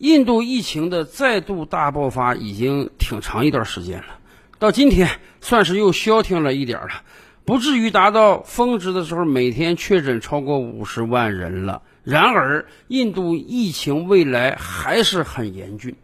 印度疫情的再度大爆发已经挺长一段时间了，到今天算是又消停了一点了，不至于达到峰值的时候每天确诊超过五十万人了。然而，印度疫情未来还是很严峻。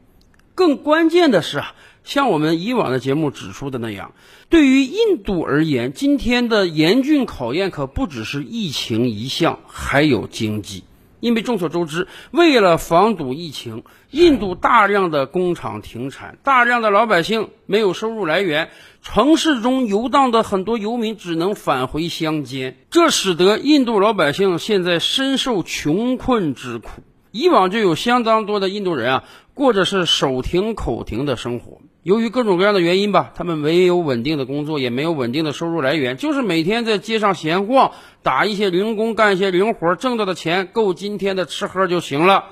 更关键的是啊，像我们以往的节目指出的那样，对于印度而言，今天的严峻考验可不只是疫情一项，还有经济。因为众所周知，为了防堵疫情，印度大量的工厂停产，大量的老百姓没有收入来源，城市中游荡的很多游民只能返回乡间，这使得印度老百姓现在深受穷困之苦。以往就有相当多的印度人啊，过着是手停口停的生活。由于各种各样的原因吧，他们没有稳定的工作，也没有稳定的收入来源，就是每天在街上闲逛，打一些零工，干一些零活，挣到的钱够今天的吃喝就行了。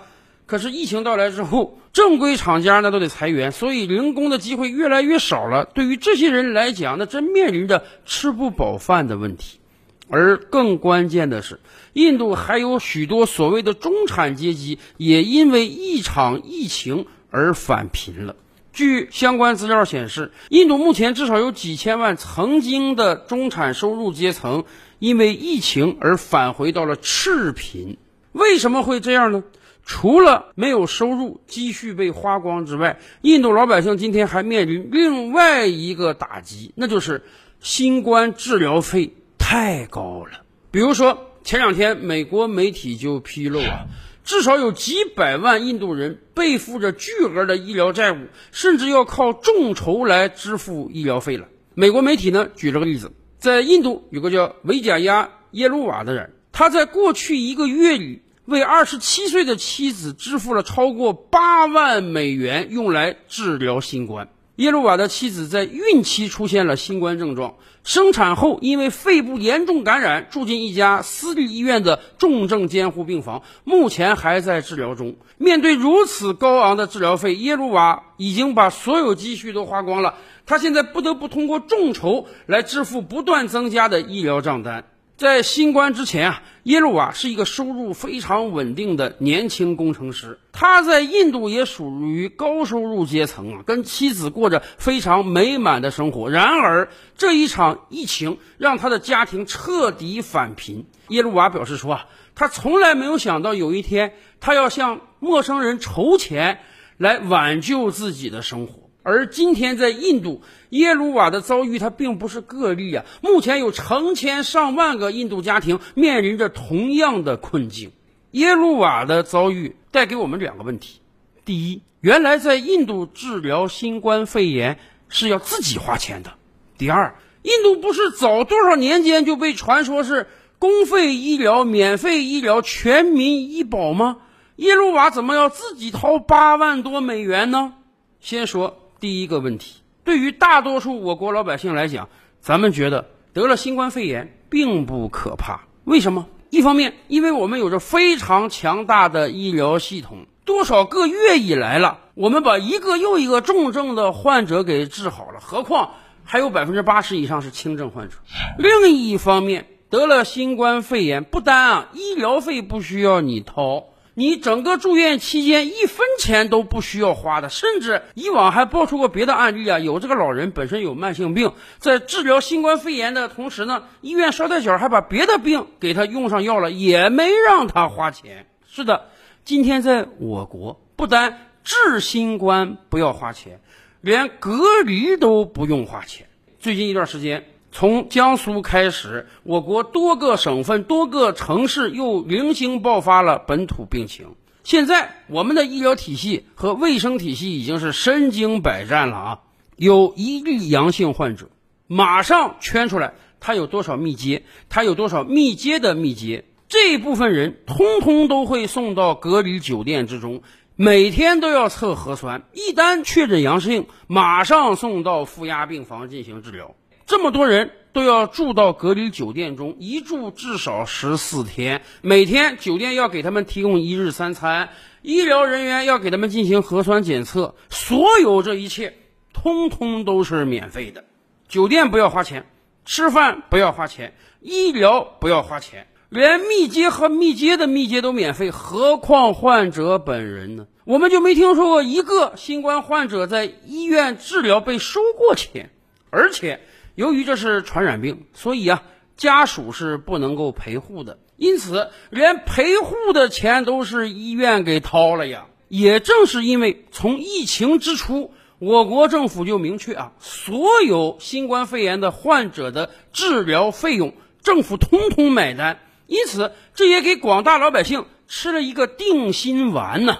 可是疫情到来之后，正规厂家那都得裁员，所以零工的机会越来越少了。对于这些人来讲，那真面临着吃不饱饭的问题。而更关键的是，印度还有许多所谓的中产阶级，也因为一场疫情而返贫了。据相关资料显示，印度目前至少有几千万曾经的中产收入阶层，因为疫情而返回到了赤贫。为什么会这样呢？除了没有收入、积蓄被花光之外，印度老百姓今天还面临另外一个打击，那就是新冠治疗费太高了。比如说，前两天美国媒体就披露啊。至少有几百万印度人背负着巨额的医疗债务，甚至要靠众筹来支付医疗费了。美国媒体呢举了个例子，在印度有个叫维贾亚耶鲁瓦的人，他在过去一个月里为二十七岁的妻子支付了超过八万美元，用来治疗新冠。耶鲁瓦的妻子在孕期出现了新冠症状，生产后因为肺部严重感染，住进一家私立医院的重症监护病房，目前还在治疗中。面对如此高昂的治疗费，耶鲁瓦已经把所有积蓄都花光了，他现在不得不通过众筹来支付不断增加的医疗账单。在新冠之前啊，耶鲁瓦是一个收入非常稳定的年轻工程师。他在印度也属于高收入阶层啊，跟妻子过着非常美满的生活。然而，这一场疫情让他的家庭彻底返贫。耶鲁瓦表示说啊，他从来没有想到有一天他要向陌生人筹钱来挽救自己的生活。而今天在印度，耶鲁瓦的遭遇它并不是个例啊！目前有成千上万个印度家庭面临着同样的困境。耶鲁瓦的遭遇带给我们两个问题：第一，原来在印度治疗新冠肺炎是要自己花钱的；第二，印度不是早多少年间就被传说是公费医疗、免费医疗、全民医保吗？耶鲁瓦怎么要自己掏八万多美元呢？先说。第一个问题，对于大多数我国老百姓来讲，咱们觉得得了新冠肺炎并不可怕。为什么？一方面，因为我们有着非常强大的医疗系统，多少个月以来了，我们把一个又一个重症的患者给治好了，何况还有百分之八十以上是轻症患者。另一方面，得了新冠肺炎，不单啊医疗费不需要你掏。你整个住院期间一分钱都不需要花的，甚至以往还爆出过别的案例啊，有这个老人本身有慢性病，在治疗新冠肺炎的同时呢，医院捎带脚还把别的病给他用上药了，也没让他花钱。是的，今天在我国，不单治新冠不要花钱，连隔离都不用花钱。最近一段时间。从江苏开始，我国多个省份、多个城市又零星爆发了本土病情。现在，我们的医疗体系和卫生体系已经是身经百战了啊！有一例阳性患者，马上圈出来他有多少密接，他有多少密接的密接，这部分人通通都会送到隔离酒店之中，每天都要测核酸，一旦确诊阳性，马上送到负压病房进行治疗。这么多人都要住到隔离酒店中，一住至少十四天，每天酒店要给他们提供一日三餐，医疗人员要给他们进行核酸检测，所有这一切通通都是免费的，酒店不要花钱，吃饭不要花钱，医疗不要花钱，连密接和密接的密接都免费，何况患者本人呢？我们就没听说过一个新冠患者在医院治疗被收过钱。而且，由于这是传染病，所以啊，家属是不能够陪护的，因此连陪护的钱都是医院给掏了呀。也正是因为从疫情之初，我国政府就明确啊，所有新冠肺炎的患者的治疗费用，政府通通买单。因此，这也给广大老百姓吃了一个定心丸呢。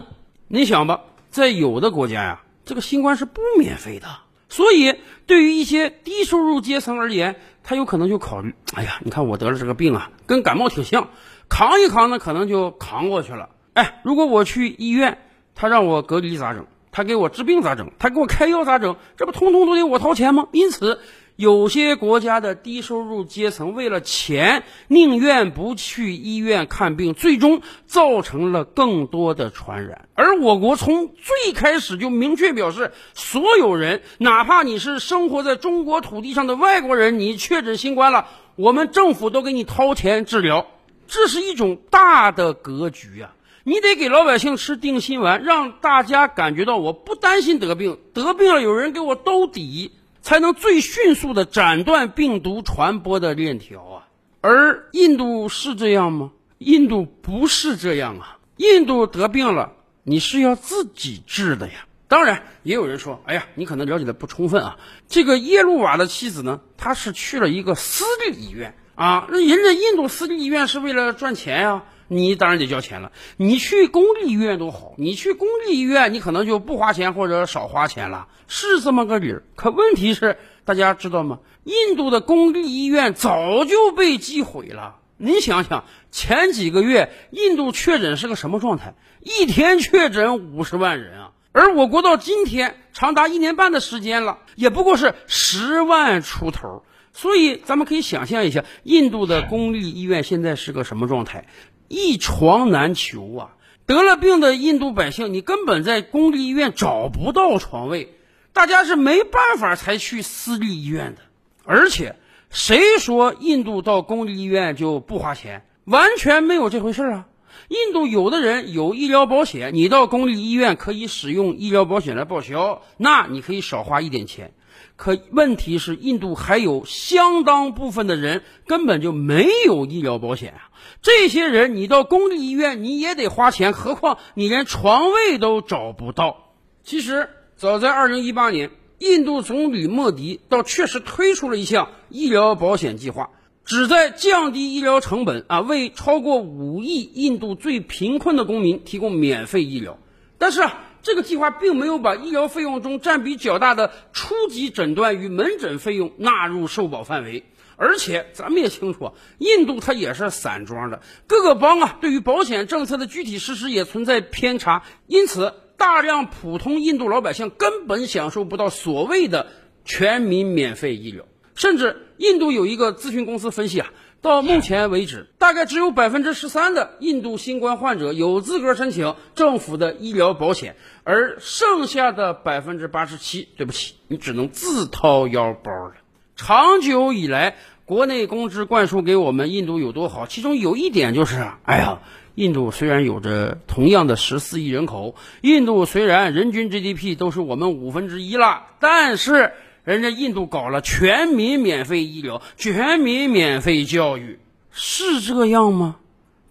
你想吧，在有的国家呀，这个新冠是不免费的，所以对于一些低收入阶层而言，他有可能就考虑：哎呀，你看我得了这个病啊，跟感冒挺像，扛一扛呢，可能就扛过去了。哎，如果我去医院，他让我隔离咋整？他给我治病咋整？他给我开药咋整？这不通通都得我掏钱吗？因此。有些国家的低收入阶层为了钱，宁愿不去医院看病，最终造成了更多的传染。而我国从最开始就明确表示，所有人，哪怕你是生活在中国土地上的外国人，你确诊新冠了，我们政府都给你掏钱治疗。这是一种大的格局啊！你得给老百姓吃定心丸，让大家感觉到我不担心得病，得病了有人给我兜底。才能最迅速的斩断病毒传播的链条啊！而印度是这样吗？印度不是这样啊！印度得病了，你是要自己治的呀。当然，也有人说：“哎呀，你可能了解的不充分啊。”这个耶路瓦的妻子呢，她是去了一个私立医院啊。那人家印度私立医院是为了赚钱呀。你当然得交钱了。你去公立医院都好，你去公立医院，你可能就不花钱或者少花钱了，是这么个理儿。可问题是，大家知道吗？印度的公立医院早就被击毁了。你想想，前几个月印度确诊是个什么状态？一天确诊五十万人啊！而我国到今天长达一年半的时间了，也不过是十万出头。所以咱们可以想象一下，印度的公立医院现在是个什么状态？一床难求啊！得了病的印度百姓，你根本在公立医院找不到床位，大家是没办法才去私立医院的。而且，谁说印度到公立医院就不花钱？完全没有这回事啊！印度有的人有医疗保险，你到公立医院可以使用医疗保险来报销，那你可以少花一点钱。可问题是，印度还有相当部分的人根本就没有医疗保险啊！这些人，你到公立医院你也得花钱，何况你连床位都找不到。其实，早在二零一八年，印度总理莫迪倒确实推出了一项医疗保险计划，旨在降低医疗成本啊，为超过五亿印度最贫困的公民提供免费医疗。但是啊。这个计划并没有把医疗费用中占比较大的初级诊断与门诊费用纳入受保范围，而且咱们也清楚，印度它也是散装的，各个邦啊对于保险政策的具体实施也存在偏差，因此大量普通印度老百姓根本享受不到所谓的全民免费医疗，甚至印度有一个咨询公司分析啊。到目前为止，大概只有百分之十三的印度新冠患者有资格申请政府的医疗保险，而剩下的百分之八十七，对不起，你只能自掏腰包了。长久以来，国内公知灌输给我们印度有多好，其中有一点就是，哎呀，印度虽然有着同样的十四亿人口，印度虽然人均 GDP 都是我们五分之一了，但是。人家印度搞了全民免费医疗、全民免费教育，是这样吗？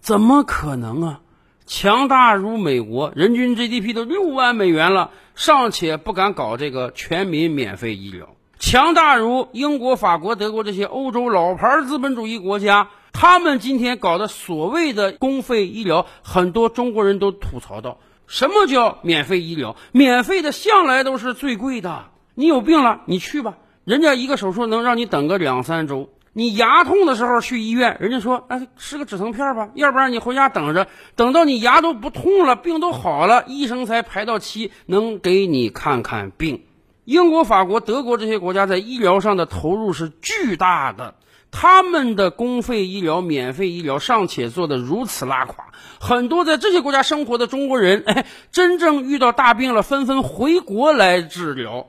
怎么可能啊？强大如美国，人均 GDP 都六万美元了，尚且不敢搞这个全民免费医疗；强大如英国、法国、德国这些欧洲老牌资本主义国家，他们今天搞的所谓的公费医疗，很多中国人都吐槽道：什么叫免费医疗？免费的向来都是最贵的。你有病了，你去吧。人家一个手术能让你等个两三周。你牙痛的时候去医院，人家说，哎，吃个止疼片吧，要不然你回家等着，等到你牙都不痛了，病都好了，医生才排到期能给你看看病。英国、法国、德国这些国家在医疗上的投入是巨大的，他们的公费医疗、免费医疗尚且做得如此拉垮，很多在这些国家生活的中国人，哎，真正遇到大病了，纷纷回国来治疗。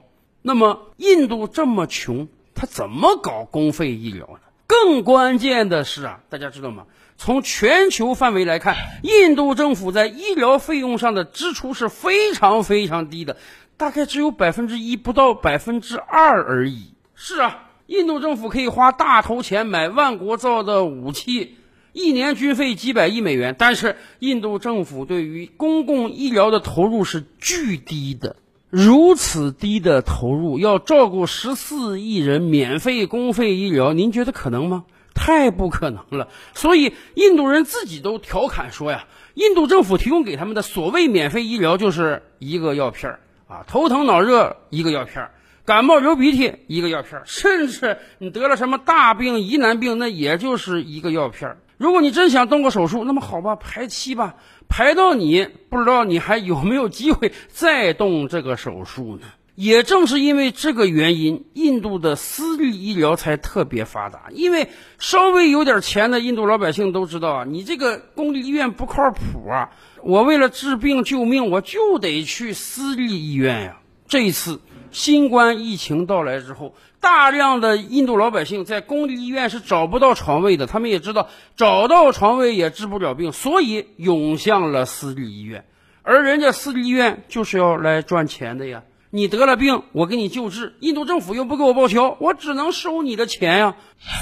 那么，印度这么穷，他怎么搞公费医疗呢？更关键的是啊，大家知道吗？从全球范围来看，印度政府在医疗费用上的支出是非常非常低的，大概只有百分之一不到百分之二而已。是啊，印度政府可以花大头钱买万国造的武器，一年军费几百亿美元，但是印度政府对于公共医疗的投入是巨低的。如此低的投入，要照顾十四亿人免费公费医疗，您觉得可能吗？太不可能了。所以印度人自己都调侃说呀，印度政府提供给他们的所谓免费医疗就是一个药片儿啊，头疼脑热一个药片儿，感冒流鼻涕一个药片儿，甚至你得了什么大病疑难病，那也就是一个药片儿。如果你真想动个手术，那么好吧，排期吧。排到你不知道你还有没有机会再动这个手术呢？也正是因为这个原因，印度的私立医疗才特别发达。因为稍微有点钱的印度老百姓都知道啊，你这个公立医院不靠谱啊，我为了治病救命，我就得去私立医院呀。这一次新冠疫情到来之后。大量的印度老百姓在公立医院是找不到床位的，他们也知道找到床位也治不了病，所以涌向了私立医院。而人家私立医院就是要来赚钱的呀！你得了病，我给你救治，印度政府又不给我报销，我只能收你的钱呀。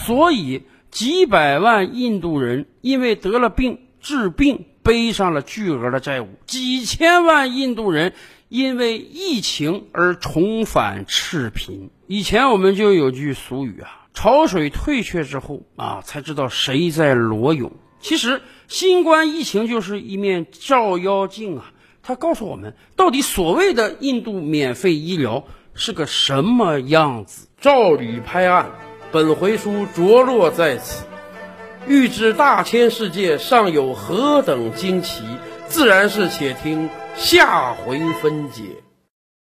所以几百万印度人因为得了病治病背上了巨额的债务，几千万印度人。因为疫情而重返赤贫。以前我们就有句俗语啊，“潮水退却之后啊，才知道谁在裸泳。”其实，新冠疫情就是一面照妖镜啊，它告诉我们，到底所谓的印度免费医疗是个什么样子。照吕拍案，本回书着落在此。欲知大千世界尚有何等惊奇，自然是且听。下回分解。